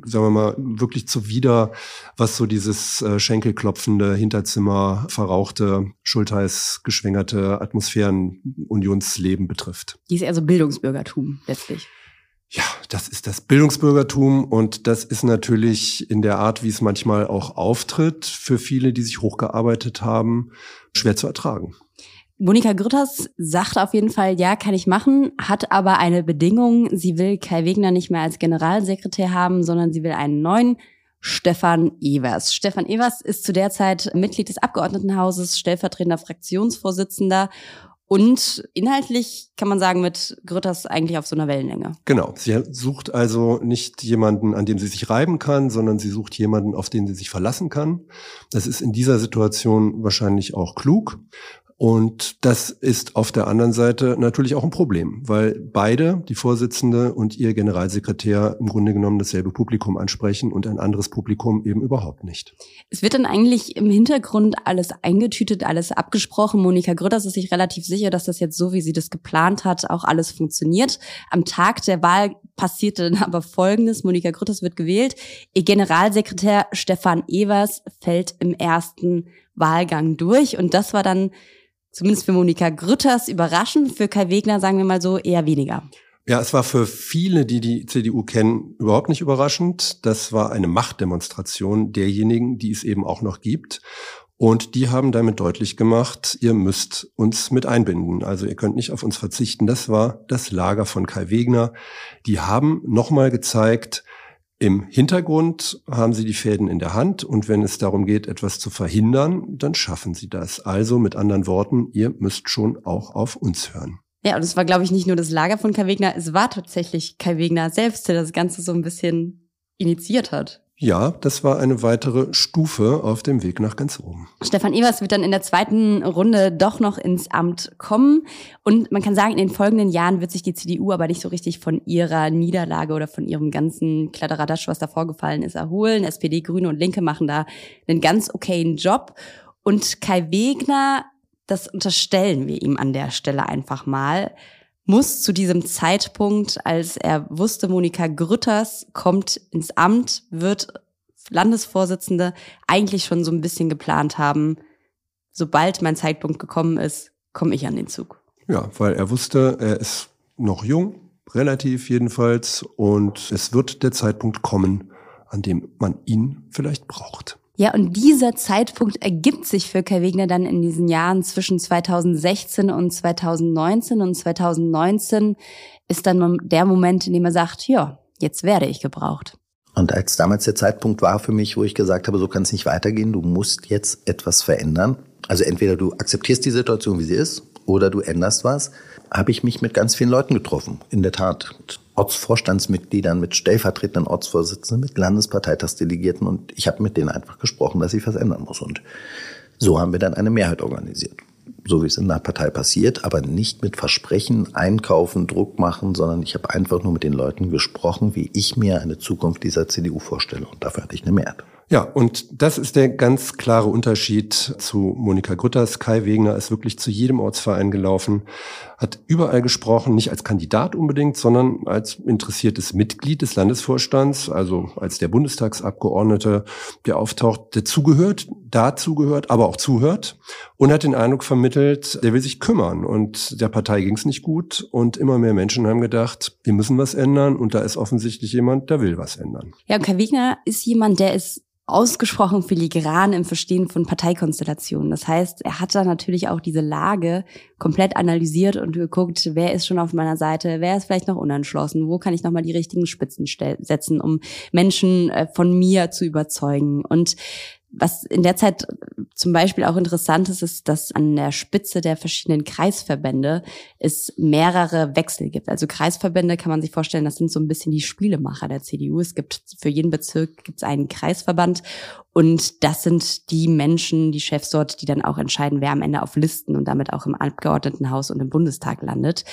sagen wir mal, wirklich zuwider, was so dieses äh, schenkelklopfende, Hinterzimmer verrauchte, Schultheiß geschwängerte Atmosphärenunionsleben betrifft. Die ist eher so Bildungsbürgertum letztlich. Ja, das ist das Bildungsbürgertum und das ist natürlich in der Art, wie es manchmal auch auftritt, für viele, die sich hochgearbeitet haben, schwer zu ertragen. Monika Grütters sagt auf jeden Fall, ja, kann ich machen, hat aber eine Bedingung. Sie will Kai Wegner nicht mehr als Generalsekretär haben, sondern sie will einen neuen Stefan Evers. Stefan Evers ist zu der Zeit Mitglied des Abgeordnetenhauses, stellvertretender Fraktionsvorsitzender und inhaltlich kann man sagen, mit Grütters eigentlich auf so einer Wellenlänge. Genau. Sie sucht also nicht jemanden, an dem sie sich reiben kann, sondern sie sucht jemanden, auf den sie sich verlassen kann. Das ist in dieser Situation wahrscheinlich auch klug. Und das ist auf der anderen Seite natürlich auch ein Problem, weil beide, die Vorsitzende und ihr Generalsekretär, im Grunde genommen dasselbe Publikum ansprechen und ein anderes Publikum eben überhaupt nicht. Es wird dann eigentlich im Hintergrund alles eingetütet, alles abgesprochen. Monika Grütters ist sich relativ sicher, dass das jetzt so, wie sie das geplant hat, auch alles funktioniert. Am Tag der Wahl passierte dann aber Folgendes. Monika Grütters wird gewählt. Ihr Generalsekretär Stefan Evers fällt im ersten Wahlgang durch. Und das war dann zumindest für Monika Grütters überraschend, für Kai Wegner sagen wir mal so eher weniger. Ja, es war für viele, die die CDU kennen, überhaupt nicht überraschend. Das war eine Machtdemonstration derjenigen, die es eben auch noch gibt. Und die haben damit deutlich gemacht, ihr müsst uns mit einbinden. Also ihr könnt nicht auf uns verzichten. Das war das Lager von Kai Wegner. Die haben nochmal gezeigt, im Hintergrund haben sie die Fäden in der Hand und wenn es darum geht, etwas zu verhindern, dann schaffen sie das. Also mit anderen Worten, ihr müsst schon auch auf uns hören. Ja, und es war, glaube ich, nicht nur das Lager von Kai Wegner, es war tatsächlich Kai Wegner selbst, der das Ganze so ein bisschen initiiert hat. Ja, das war eine weitere Stufe auf dem Weg nach ganz oben. Stefan Evers wird dann in der zweiten Runde doch noch ins Amt kommen. Und man kann sagen, in den folgenden Jahren wird sich die CDU aber nicht so richtig von ihrer Niederlage oder von ihrem ganzen Kladderadatsch, was da vorgefallen ist, erholen. SPD, Grüne und Linke machen da einen ganz okayen Job. Und Kai Wegner, das unterstellen wir ihm an der Stelle einfach mal, muss zu diesem Zeitpunkt, als er wusste, Monika Grütters kommt ins Amt, wird Landesvorsitzende, eigentlich schon so ein bisschen geplant haben, sobald mein Zeitpunkt gekommen ist, komme ich an den Zug. Ja, weil er wusste, er ist noch jung, relativ jedenfalls, und es wird der Zeitpunkt kommen, an dem man ihn vielleicht braucht. Ja, und dieser Zeitpunkt ergibt sich für Kai Wegner dann in diesen Jahren zwischen 2016 und 2019. Und 2019 ist dann der Moment, in dem er sagt, ja, jetzt werde ich gebraucht. Und als damals der Zeitpunkt war für mich, wo ich gesagt habe, so kann es nicht weitergehen, du musst jetzt etwas verändern. Also entweder du akzeptierst die Situation, wie sie ist, oder du änderst was, habe ich mich mit ganz vielen Leuten getroffen. In der Tat. Mit Ortsvorstandsmitgliedern, mit stellvertretenden Ortsvorsitzenden, mit Landesparteitagsdelegierten und ich habe mit denen einfach gesprochen, dass ich was ändern muss. Und So haben wir dann eine Mehrheit organisiert. So wie es in der Partei passiert, aber nicht mit Versprechen, einkaufen, Druck machen, sondern ich habe einfach nur mit den Leuten gesprochen, wie ich mir eine Zukunft dieser CDU vorstelle. Und dafür hatte ich eine Mehrheit. Ja, und das ist der ganz klare Unterschied zu Monika Grütters. Kai Wegner ist wirklich zu jedem Ortsverein gelaufen, hat überall gesprochen, nicht als Kandidat unbedingt, sondern als interessiertes Mitglied des Landesvorstands, also als der Bundestagsabgeordnete, der auftaucht, der zugehört, dazugehört, aber auch zuhört und hat den Eindruck vermittelt, der will sich kümmern. Und der Partei ging es nicht gut und immer mehr Menschen haben gedacht, wir müssen was ändern und da ist offensichtlich jemand, der will was ändern. Ja, und Kai Wegner ist jemand, der ist ausgesprochen filigran im Verstehen von Parteikonstellationen. Das heißt, er hat da natürlich auch diese Lage komplett analysiert und geguckt, wer ist schon auf meiner Seite, wer ist vielleicht noch unentschlossen, wo kann ich nochmal die richtigen Spitzen setzen, um Menschen äh, von mir zu überzeugen. Und was in der Zeit zum Beispiel auch interessant ist, ist, dass an der Spitze der verschiedenen Kreisverbände es mehrere Wechsel gibt. Also Kreisverbände kann man sich vorstellen, das sind so ein bisschen die Spielemacher der CDU. Es gibt für jeden Bezirk gibt es einen Kreisverband und das sind die Menschen, die Chefs dort, die dann auch entscheiden, wer am Ende auf Listen und damit auch im Abgeordnetenhaus und im Bundestag landet.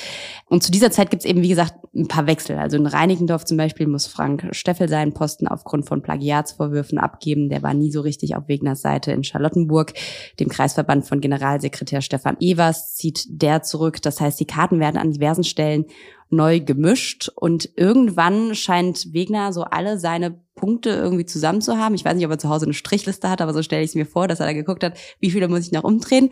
Und zu dieser Zeit gibt es eben, wie gesagt, ein paar Wechsel. Also in Reinickendorf zum Beispiel muss Frank Steffel seinen Posten aufgrund von Plagiatsvorwürfen abgeben. Der war nie so richtig auf Wegners Seite in Charlottenburg. Dem Kreisverband von Generalsekretär Stefan Evers zieht der zurück. Das heißt, die Karten werden an diversen Stellen neu gemischt und irgendwann scheint Wegner so alle seine Punkte irgendwie zusammen zu haben. Ich weiß nicht, ob er zu Hause eine Strichliste hat, aber so stelle ich es mir vor, dass er da geguckt hat, wie viele muss ich noch umdrehen.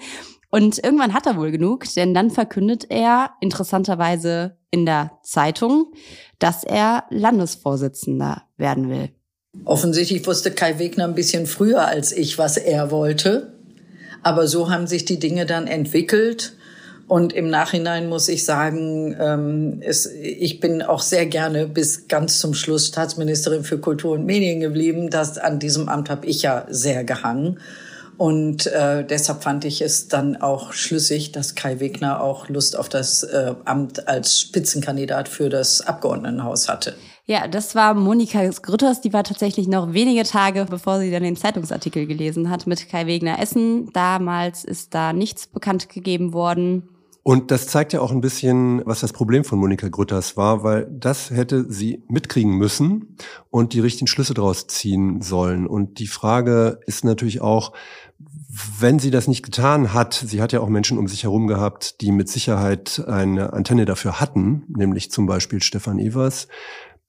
Und irgendwann hat er wohl genug, denn dann verkündet er interessanterweise in der Zeitung, dass er Landesvorsitzender werden will. Offensichtlich wusste Kai Wegner ein bisschen früher als ich, was er wollte. Aber so haben sich die Dinge dann entwickelt. Und im Nachhinein muss ich sagen, ähm, es, ich bin auch sehr gerne bis ganz zum Schluss Staatsministerin für Kultur und Medien geblieben. Das, an diesem Amt habe ich ja sehr gehangen. Und äh, deshalb fand ich es dann auch schlüssig, dass Kai Wegner auch Lust auf das äh, Amt als Spitzenkandidat für das Abgeordnetenhaus hatte. Ja, das war Monika Grütters, die war tatsächlich noch wenige Tage, bevor sie dann den Zeitungsartikel gelesen hat mit Kai Wegner Essen. Damals ist da nichts bekannt gegeben worden. Und das zeigt ja auch ein bisschen, was das Problem von Monika Grütters war, weil das hätte sie mitkriegen müssen und die richtigen Schlüsse daraus ziehen sollen. Und die Frage ist natürlich auch, wenn sie das nicht getan hat, sie hat ja auch Menschen um sich herum gehabt, die mit Sicherheit eine Antenne dafür hatten, nämlich zum Beispiel Stefan Evers,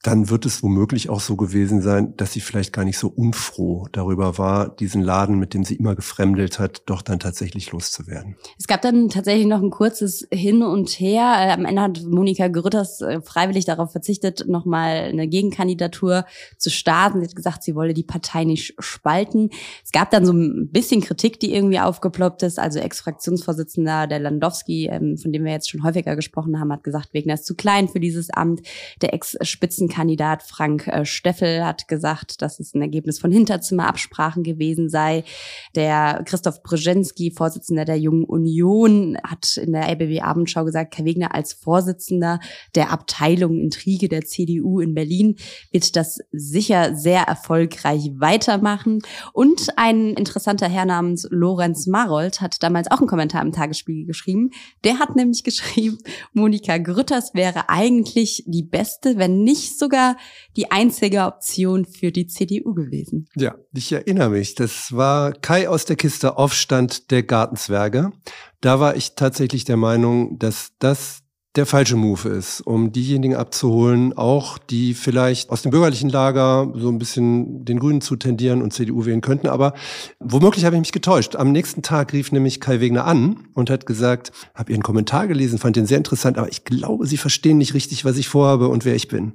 dann wird es womöglich auch so gewesen sein, dass sie vielleicht gar nicht so unfroh darüber war, diesen Laden, mit dem sie immer gefremdelt hat, doch dann tatsächlich loszuwerden. Es gab dann tatsächlich noch ein kurzes Hin und Her. Äh, am Ende hat Monika Grütters äh, freiwillig darauf verzichtet, nochmal eine Gegenkandidatur zu starten. Sie hat gesagt, sie wolle die Partei nicht spalten. Es gab dann so ein bisschen Kritik, die irgendwie aufgeploppt ist. Also Ex-Fraktionsvorsitzender der Landowski, ähm, von dem wir jetzt schon häufiger gesprochen haben, hat gesagt, Wegner ist zu klein für dieses Amt. Der Ex-Spitzen Kandidat Frank äh, Steffel hat gesagt, dass es ein Ergebnis von Hinterzimmerabsprachen gewesen sei. Der Christoph Brzezinski, Vorsitzender der Jungen Union, hat in der LBW Abendschau gesagt, Kai Wegner als Vorsitzender der Abteilung Intrige der CDU in Berlin wird das sicher sehr erfolgreich weitermachen. Und ein interessanter Herr namens Lorenz Marold hat damals auch einen Kommentar im Tagesspiegel geschrieben. Der hat nämlich geschrieben, Monika Grütters wäre eigentlich die beste, wenn nicht sogar die einzige Option für die CDU gewesen. Ja, ich erinnere mich. Das war Kai aus der Kiste Aufstand der Gartenzwerge. Da war ich tatsächlich der Meinung, dass das der falsche Move ist, um diejenigen abzuholen, auch die vielleicht aus dem bürgerlichen Lager so ein bisschen den Grünen zu tendieren und CDU wählen könnten. Aber womöglich habe ich mich getäuscht. Am nächsten Tag rief nämlich Kai Wegner an und hat gesagt, habe Ihren Kommentar gelesen, fand den sehr interessant, aber ich glaube, Sie verstehen nicht richtig, was ich vorhabe und wer ich bin.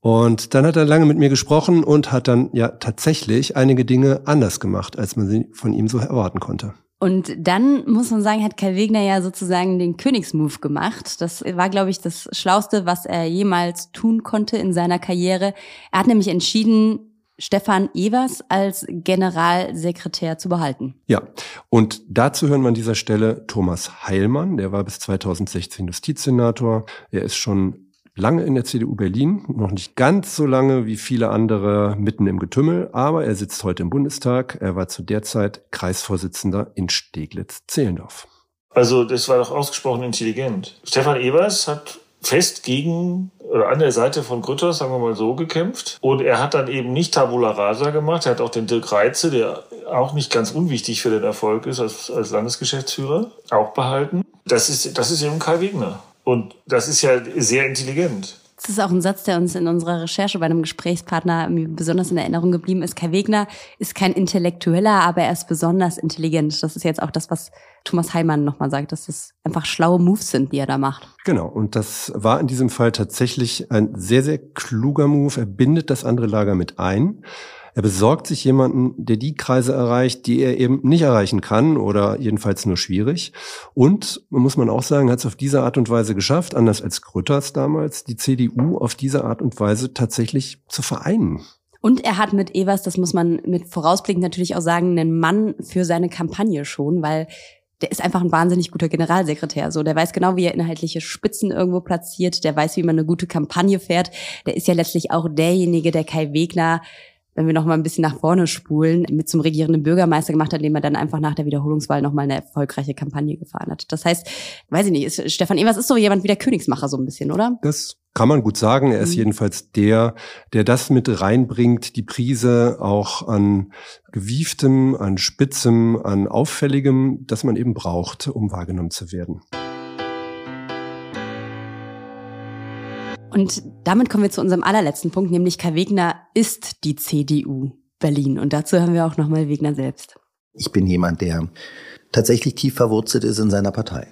Und dann hat er lange mit mir gesprochen und hat dann ja tatsächlich einige Dinge anders gemacht, als man sie von ihm so erwarten konnte. Und dann muss man sagen, hat Kai Wegner ja sozusagen den Königsmove gemacht. Das war, glaube ich, das Schlauste, was er jemals tun konnte in seiner Karriere. Er hat nämlich entschieden, Stefan Evers als Generalsekretär zu behalten. Ja, und dazu hören wir an dieser Stelle Thomas Heilmann, der war bis 2016 Justizsenator. Er ist schon lange in der CDU Berlin, noch nicht ganz so lange wie viele andere mitten im Getümmel, aber er sitzt heute im Bundestag. Er war zu der Zeit Kreisvorsitzender in Steglitz-Zehlendorf. Also das war doch ausgesprochen intelligent. Stefan Evers hat fest gegen oder an der Seite von Grütters, sagen wir mal so, gekämpft. Und er hat dann eben nicht Tabula Rasa gemacht. Er hat auch den Dirk Reitze, der auch nicht ganz unwichtig für den Erfolg ist als, als Landesgeschäftsführer, auch behalten. Das ist, das ist eben Kai Wegner. Und das ist ja sehr intelligent. Das ist auch ein Satz, der uns in unserer Recherche bei einem Gesprächspartner besonders in Erinnerung geblieben ist. Kai Wegner ist kein Intellektueller, aber er ist besonders intelligent. Das ist jetzt auch das, was Thomas Heimann nochmal sagt, dass das einfach schlaue Moves sind, die er da macht. Genau. Und das war in diesem Fall tatsächlich ein sehr, sehr kluger Move. Er bindet das andere Lager mit ein. Er besorgt sich jemanden, der die Kreise erreicht, die er eben nicht erreichen kann oder jedenfalls nur schwierig. Und, muss man auch sagen, hat es auf diese Art und Weise geschafft, anders als Grütters damals, die CDU auf diese Art und Weise tatsächlich zu vereinen. Und er hat mit Evers, das muss man mit vorausblickend natürlich auch sagen, einen Mann für seine Kampagne schon, weil der ist einfach ein wahnsinnig guter Generalsekretär. So, der weiß genau, wie er inhaltliche Spitzen irgendwo platziert. Der weiß, wie man eine gute Kampagne fährt. Der ist ja letztlich auch derjenige, der Kai Wegner wenn wir noch mal ein bisschen nach vorne spulen, mit zum regierenden Bürgermeister gemacht hat, indem er dann einfach nach der Wiederholungswahl noch mal eine erfolgreiche Kampagne gefahren hat. Das heißt, weiß ich nicht, ist, Stefan Evers ist so jemand wie der Königsmacher so ein bisschen, oder? Das kann man gut sagen. Er ist mhm. jedenfalls der, der das mit reinbringt, die Prise auch an gewieftem, an spitzem, an auffälligem, das man eben braucht, um wahrgenommen zu werden. Und damit kommen wir zu unserem allerletzten Punkt, nämlich Kai Wegner ist die CDU Berlin. Und dazu haben wir auch nochmal Wegner selbst. Ich bin jemand, der tatsächlich tief verwurzelt ist in seiner Partei.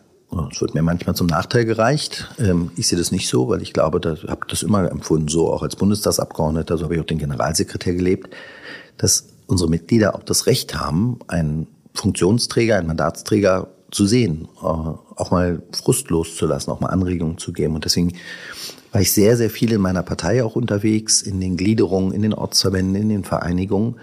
Es wird mir manchmal zum Nachteil gereicht. Ähm, ich sehe das nicht so, weil ich glaube, da habe das immer empfunden, so auch als Bundestagsabgeordneter, so habe ich auch den Generalsekretär gelebt, dass unsere Mitglieder auch das Recht haben, einen Funktionsträger, einen Mandatsträger zu sehen, äh, auch mal Frust loszulassen, auch mal Anregungen zu geben. Und deswegen war ich sehr, sehr viel in meiner Partei auch unterwegs, in den Gliederungen, in den Ortsverbänden, in den Vereinigungen.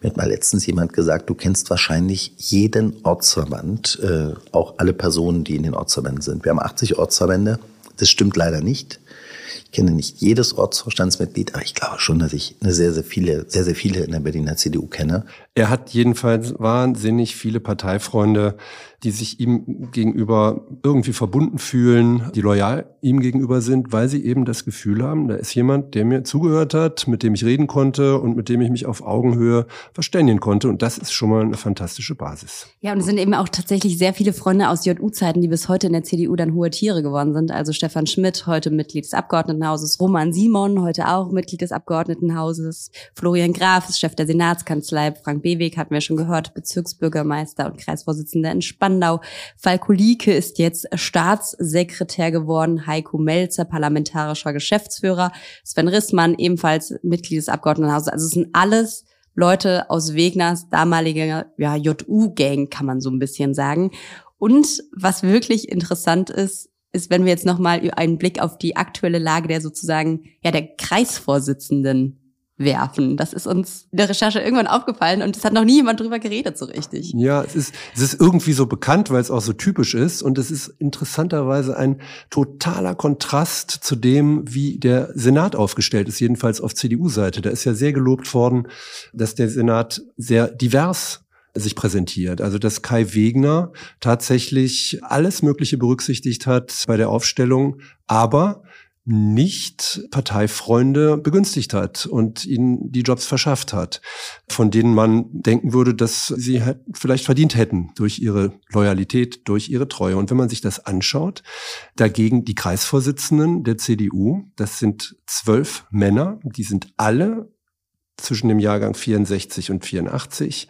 Mir hat mal letztens jemand gesagt, du kennst wahrscheinlich jeden Ortsverband, äh, auch alle Personen, die in den Ortsverbänden sind. Wir haben 80 Ortsverbände. Das stimmt leider nicht. Ich kenne nicht jedes Ortsvorstandsmitglied, aber ich glaube schon, dass ich eine sehr, sehr viele, sehr, sehr viele in der Berliner CDU kenne. Er hat jedenfalls wahnsinnig viele Parteifreunde, die sich ihm gegenüber irgendwie verbunden fühlen, die loyal ihm gegenüber sind, weil sie eben das Gefühl haben, da ist jemand, der mir zugehört hat, mit dem ich reden konnte und mit dem ich mich auf Augenhöhe verständigen konnte. Und das ist schon mal eine fantastische Basis. Ja, und es sind eben auch tatsächlich sehr viele Freunde aus JU-Zeiten, die bis heute in der CDU dann hohe Tiere geworden sind. Also Stefan Schmidt, heute Mitglied des Abgeordnetenhauses, Roman Simon, heute auch Mitglied des Abgeordnetenhauses, Florian Graf ist Chef der Senatskanzlei, Frank Beweg hatten wir schon gehört, Bezirksbürgermeister und Kreisvorsitzender in Spandau. Falko ist jetzt Staatssekretär geworden, Heiko Melzer, parlamentarischer Geschäftsführer, Sven Rissmann, ebenfalls Mitglied des Abgeordnetenhauses. Also es sind alles Leute aus Wegners damaliger ja, JU-Gang, kann man so ein bisschen sagen. Und was wirklich interessant ist, ist, wenn wir jetzt nochmal einen Blick auf die aktuelle Lage der sozusagen, ja, der Kreisvorsitzenden werfen. Das ist uns in der Recherche irgendwann aufgefallen und es hat noch nie jemand drüber geredet so richtig. Ja, es ist, es ist irgendwie so bekannt, weil es auch so typisch ist und es ist interessanterweise ein totaler Kontrast zu dem, wie der Senat aufgestellt ist, jedenfalls auf CDU-Seite. Da ist ja sehr gelobt worden, dass der Senat sehr divers sich präsentiert. Also dass Kai Wegner tatsächlich alles Mögliche berücksichtigt hat bei der Aufstellung, aber nicht Parteifreunde begünstigt hat und ihnen die Jobs verschafft hat, von denen man denken würde, dass sie vielleicht verdient hätten durch ihre Loyalität, durch ihre Treue. Und wenn man sich das anschaut, dagegen die Kreisvorsitzenden der CDU, das sind zwölf Männer, die sind alle zwischen dem Jahrgang 64 und 84.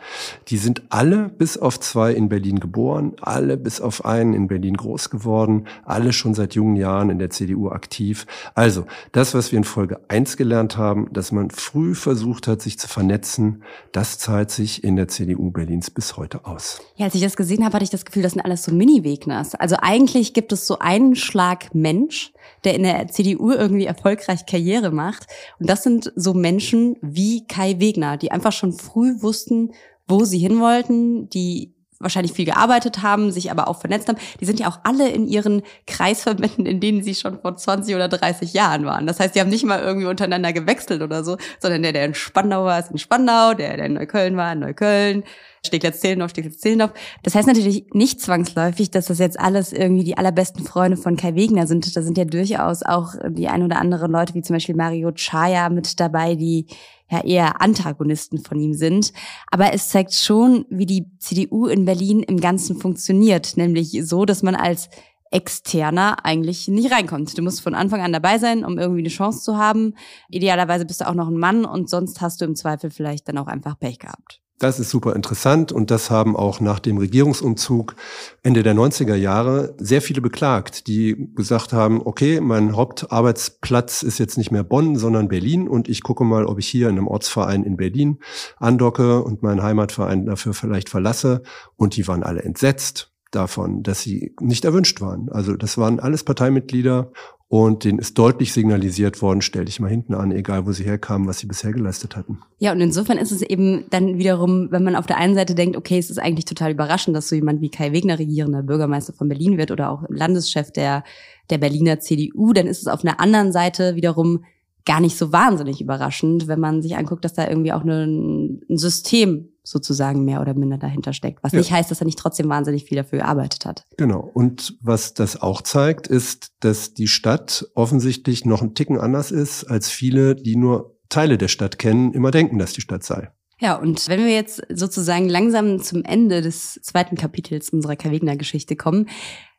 Die sind alle bis auf zwei in Berlin geboren, alle bis auf einen in Berlin groß geworden, alle schon seit jungen Jahren in der CDU aktiv. Also das, was wir in Folge 1 gelernt haben, dass man früh versucht hat, sich zu vernetzen, das zahlt sich in der CDU Berlins bis heute aus. Ja, als ich das gesehen habe, hatte ich das Gefühl, das sind alles so Mini-Wegners. Also eigentlich gibt es so einen Schlag Mensch, der in der CDU irgendwie erfolgreich Karriere macht. Und das sind so Menschen wie Kai Wegner, die einfach schon früh wussten, wo sie hin wollten, die wahrscheinlich viel gearbeitet haben, sich aber auch vernetzt haben, die sind ja auch alle in ihren Kreisverbänden, in denen sie schon vor 20 oder 30 Jahren waren. Das heißt, die haben nicht mal irgendwie untereinander gewechselt oder so, sondern der, der in Spandau war, ist in Spandau, der, der in Neukölln war, in Neukölln, Steglitz-Zehlendorf, Steglitz-Zehlendorf. Das heißt natürlich nicht zwangsläufig, dass das jetzt alles irgendwie die allerbesten Freunde von Kai Wegner sind. Da sind ja durchaus auch die ein oder andere Leute, wie zum Beispiel Mario Chaya mit dabei, die ja eher Antagonisten von ihm sind. Aber es zeigt schon, wie die CDU in Berlin im Ganzen funktioniert, nämlich so, dass man als Externer eigentlich nicht reinkommt. Du musst von Anfang an dabei sein, um irgendwie eine Chance zu haben. Idealerweise bist du auch noch ein Mann und sonst hast du im Zweifel vielleicht dann auch einfach Pech gehabt. Das ist super interessant und das haben auch nach dem Regierungsumzug Ende der 90er Jahre sehr viele beklagt, die gesagt haben, okay, mein Hauptarbeitsplatz ist jetzt nicht mehr Bonn, sondern Berlin und ich gucke mal, ob ich hier in einem Ortsverein in Berlin andocke und meinen Heimatverein dafür vielleicht verlasse. Und die waren alle entsetzt davon, dass sie nicht erwünscht waren. Also das waren alles Parteimitglieder und denen ist deutlich signalisiert worden, stell dich mal hinten an, egal wo sie herkamen, was sie bisher geleistet hatten. Ja, und insofern ist es eben dann wiederum, wenn man auf der einen Seite denkt, okay, es ist eigentlich total überraschend, dass so jemand wie Kai Wegner regierender Bürgermeister von Berlin wird oder auch Landeschef der, der Berliner CDU, dann ist es auf einer anderen Seite wiederum gar nicht so wahnsinnig überraschend, wenn man sich anguckt, dass da irgendwie auch ein System sozusagen mehr oder minder dahinter steckt. Was ja. nicht heißt, dass er nicht trotzdem wahnsinnig viel dafür gearbeitet hat. Genau. Und was das auch zeigt, ist, dass die Stadt offensichtlich noch ein Ticken anders ist, als viele, die nur Teile der Stadt kennen, immer denken, dass die Stadt sei. Ja, und wenn wir jetzt sozusagen langsam zum Ende des zweiten Kapitels unserer Kavegner-Geschichte kommen,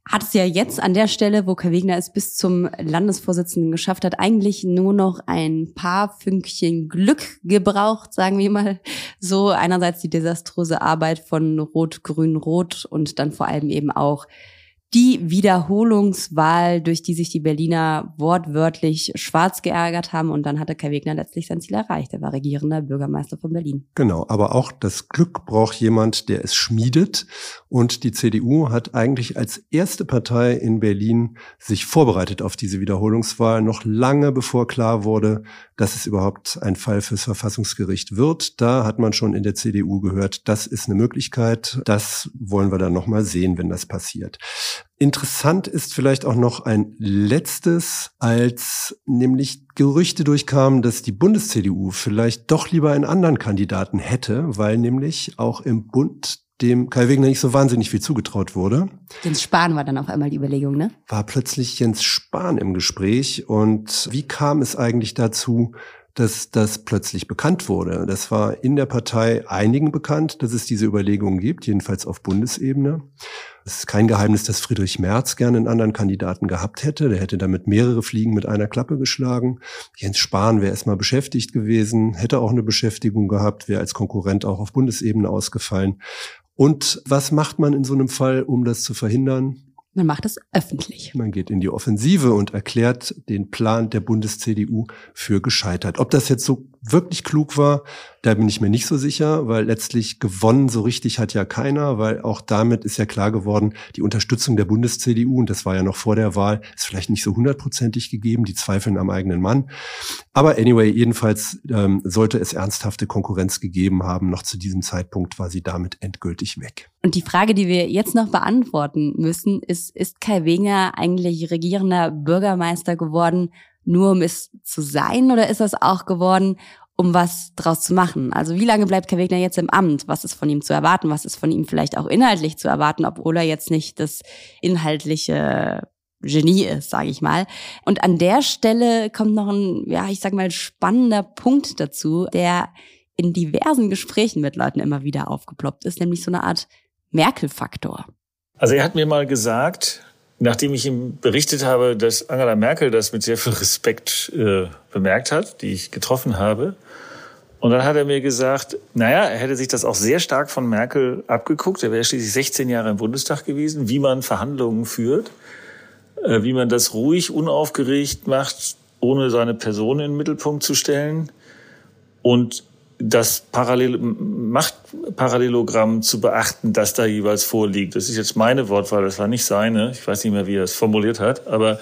hat es ja jetzt an der Stelle, wo Kai Wegner es bis zum Landesvorsitzenden geschafft hat, eigentlich nur noch ein paar Fünkchen Glück gebraucht, sagen wir mal so. Einerseits die desaströse Arbeit von Rot, Grün, Rot und dann vor allem eben auch die Wiederholungswahl, durch die sich die Berliner wortwörtlich schwarz geärgert haben. Und dann hatte Kai Wegner letztlich sein Ziel erreicht. Er war regierender Bürgermeister von Berlin. Genau, aber auch das Glück braucht jemand, der es schmiedet. Und die CDU hat eigentlich als erste Partei in Berlin sich vorbereitet auf diese Wiederholungswahl, noch lange bevor klar wurde, dass es überhaupt ein Fall fürs Verfassungsgericht wird. Da hat man schon in der CDU gehört, das ist eine Möglichkeit. Das wollen wir dann nochmal sehen, wenn das passiert. Interessant ist vielleicht auch noch ein letztes, als nämlich Gerüchte durchkamen, dass die Bundes-CDU vielleicht doch lieber einen anderen Kandidaten hätte, weil nämlich auch im Bund dem Kai Wegner nicht so wahnsinnig viel zugetraut wurde. Jens Spahn war dann auf einmal die Überlegung, ne? War plötzlich Jens Spahn im Gespräch und wie kam es eigentlich dazu, dass das plötzlich bekannt wurde. Das war in der Partei einigen bekannt, dass es diese Überlegungen gibt, jedenfalls auf Bundesebene. Es ist kein Geheimnis, dass Friedrich Merz gerne einen anderen Kandidaten gehabt hätte. Der hätte damit mehrere Fliegen mit einer Klappe geschlagen. Jens Spahn wäre erstmal beschäftigt gewesen, hätte auch eine Beschäftigung gehabt, wäre als Konkurrent auch auf Bundesebene ausgefallen. Und was macht man in so einem Fall, um das zu verhindern? Man macht es öffentlich. Man geht in die Offensive und erklärt den Plan der Bundes-CDU für gescheitert. Ob das jetzt so wirklich klug war, da bin ich mir nicht so sicher, weil letztlich gewonnen so richtig hat ja keiner, weil auch damit ist ja klar geworden, die Unterstützung der Bundes-CDU, und das war ja noch vor der Wahl, ist vielleicht nicht so hundertprozentig gegeben, die zweifeln am eigenen Mann. Aber anyway, jedenfalls ähm, sollte es ernsthafte Konkurrenz gegeben haben. Noch zu diesem Zeitpunkt war sie damit endgültig weg. Und die Frage, die wir jetzt noch beantworten müssen, ist, ist Kai Wenger eigentlich regierender Bürgermeister geworden, nur um es zu sein, oder ist das auch geworden, um was draus zu machen. Also wie lange bleibt Wegner jetzt im Amt? Was ist von ihm zu erwarten? Was ist von ihm vielleicht auch inhaltlich zu erwarten, obwohl er jetzt nicht das inhaltliche Genie ist, sage ich mal. Und an der Stelle kommt noch ein, ja, ich sag mal, spannender Punkt dazu, der in diversen Gesprächen mit Leuten immer wieder aufgeploppt ist, nämlich so eine Art Merkel-Faktor. Also er hat mir mal gesagt, nachdem ich ihm berichtet habe, dass Angela Merkel das mit sehr viel Respekt äh, bemerkt hat, die ich getroffen habe, und dann hat er mir gesagt, naja, er hätte sich das auch sehr stark von Merkel abgeguckt. Er wäre schließlich 16 Jahre im Bundestag gewesen, wie man Verhandlungen führt, äh, wie man das ruhig, unaufgeregt macht, ohne seine Person in den Mittelpunkt zu stellen. Und das Parallel Machtparallelogramm zu beachten, das da jeweils vorliegt. Das ist jetzt meine Wortwahl, das war nicht seine. Ich weiß nicht mehr, wie er es formuliert hat, aber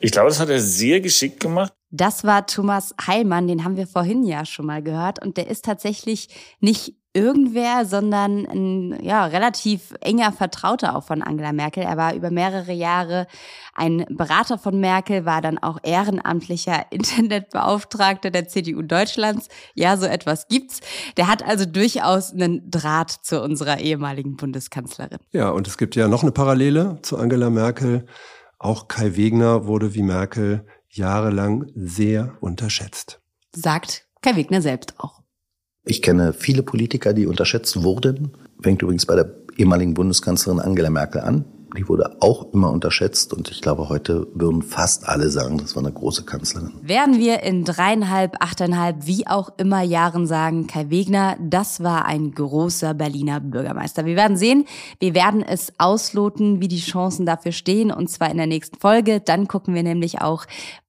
ich glaube, das hat er sehr geschickt gemacht. Das war Thomas Heilmann, den haben wir vorhin ja schon mal gehört und der ist tatsächlich nicht irgendwer, sondern ein ja, relativ enger Vertrauter auch von Angela Merkel. Er war über mehrere Jahre ein Berater von Merkel, war dann auch ehrenamtlicher Internetbeauftragter der CDU Deutschlands. Ja, so etwas gibt's. Der hat also durchaus einen Draht zu unserer ehemaligen Bundeskanzlerin. Ja, und es gibt ja noch eine Parallele zu Angela Merkel. Auch Kai Wegner wurde wie Merkel jahrelang sehr unterschätzt. Sagt Kai Wegner selbst auch. Ich kenne viele Politiker, die unterschätzt wurden. Fängt übrigens bei der ehemaligen Bundeskanzlerin Angela Merkel an. Die wurde auch immer unterschätzt und ich glaube, heute würden fast alle sagen, das war eine große Kanzlerin. Werden wir in dreieinhalb, achteinhalb, wie auch immer Jahren sagen, Kai Wegner, das war ein großer Berliner Bürgermeister. Wir werden sehen, wir werden es ausloten, wie die Chancen dafür stehen und zwar in der nächsten Folge. Dann gucken wir nämlich auch,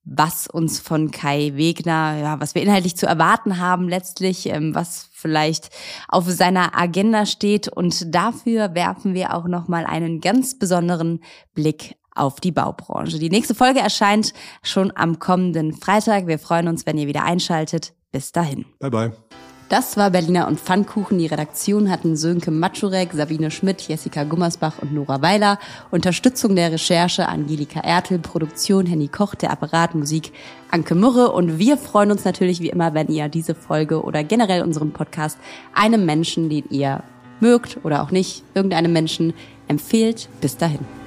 was uns von Kai Wegner, ja, was wir inhaltlich zu erwarten haben letztlich, ähm, was vielleicht auf seiner Agenda steht und dafür werfen wir auch noch mal einen ganz besonderen Blick auf die Baubranche. Die nächste Folge erscheint schon am kommenden Freitag. Wir freuen uns, wenn ihr wieder einschaltet. Bis dahin. Bye bye. Das war Berliner und Pfannkuchen. Die Redaktion hatten Sönke Matschurek, Sabine Schmidt, Jessica Gummersbach und Nora Weiler. Unterstützung der Recherche Angelika Ertel, Produktion Henny Koch, der Apparat Musik Anke Mürre. Und wir freuen uns natürlich wie immer, wenn ihr diese Folge oder generell unseren Podcast einem Menschen, den ihr mögt oder auch nicht, irgendeinem Menschen empfehlt. Bis dahin.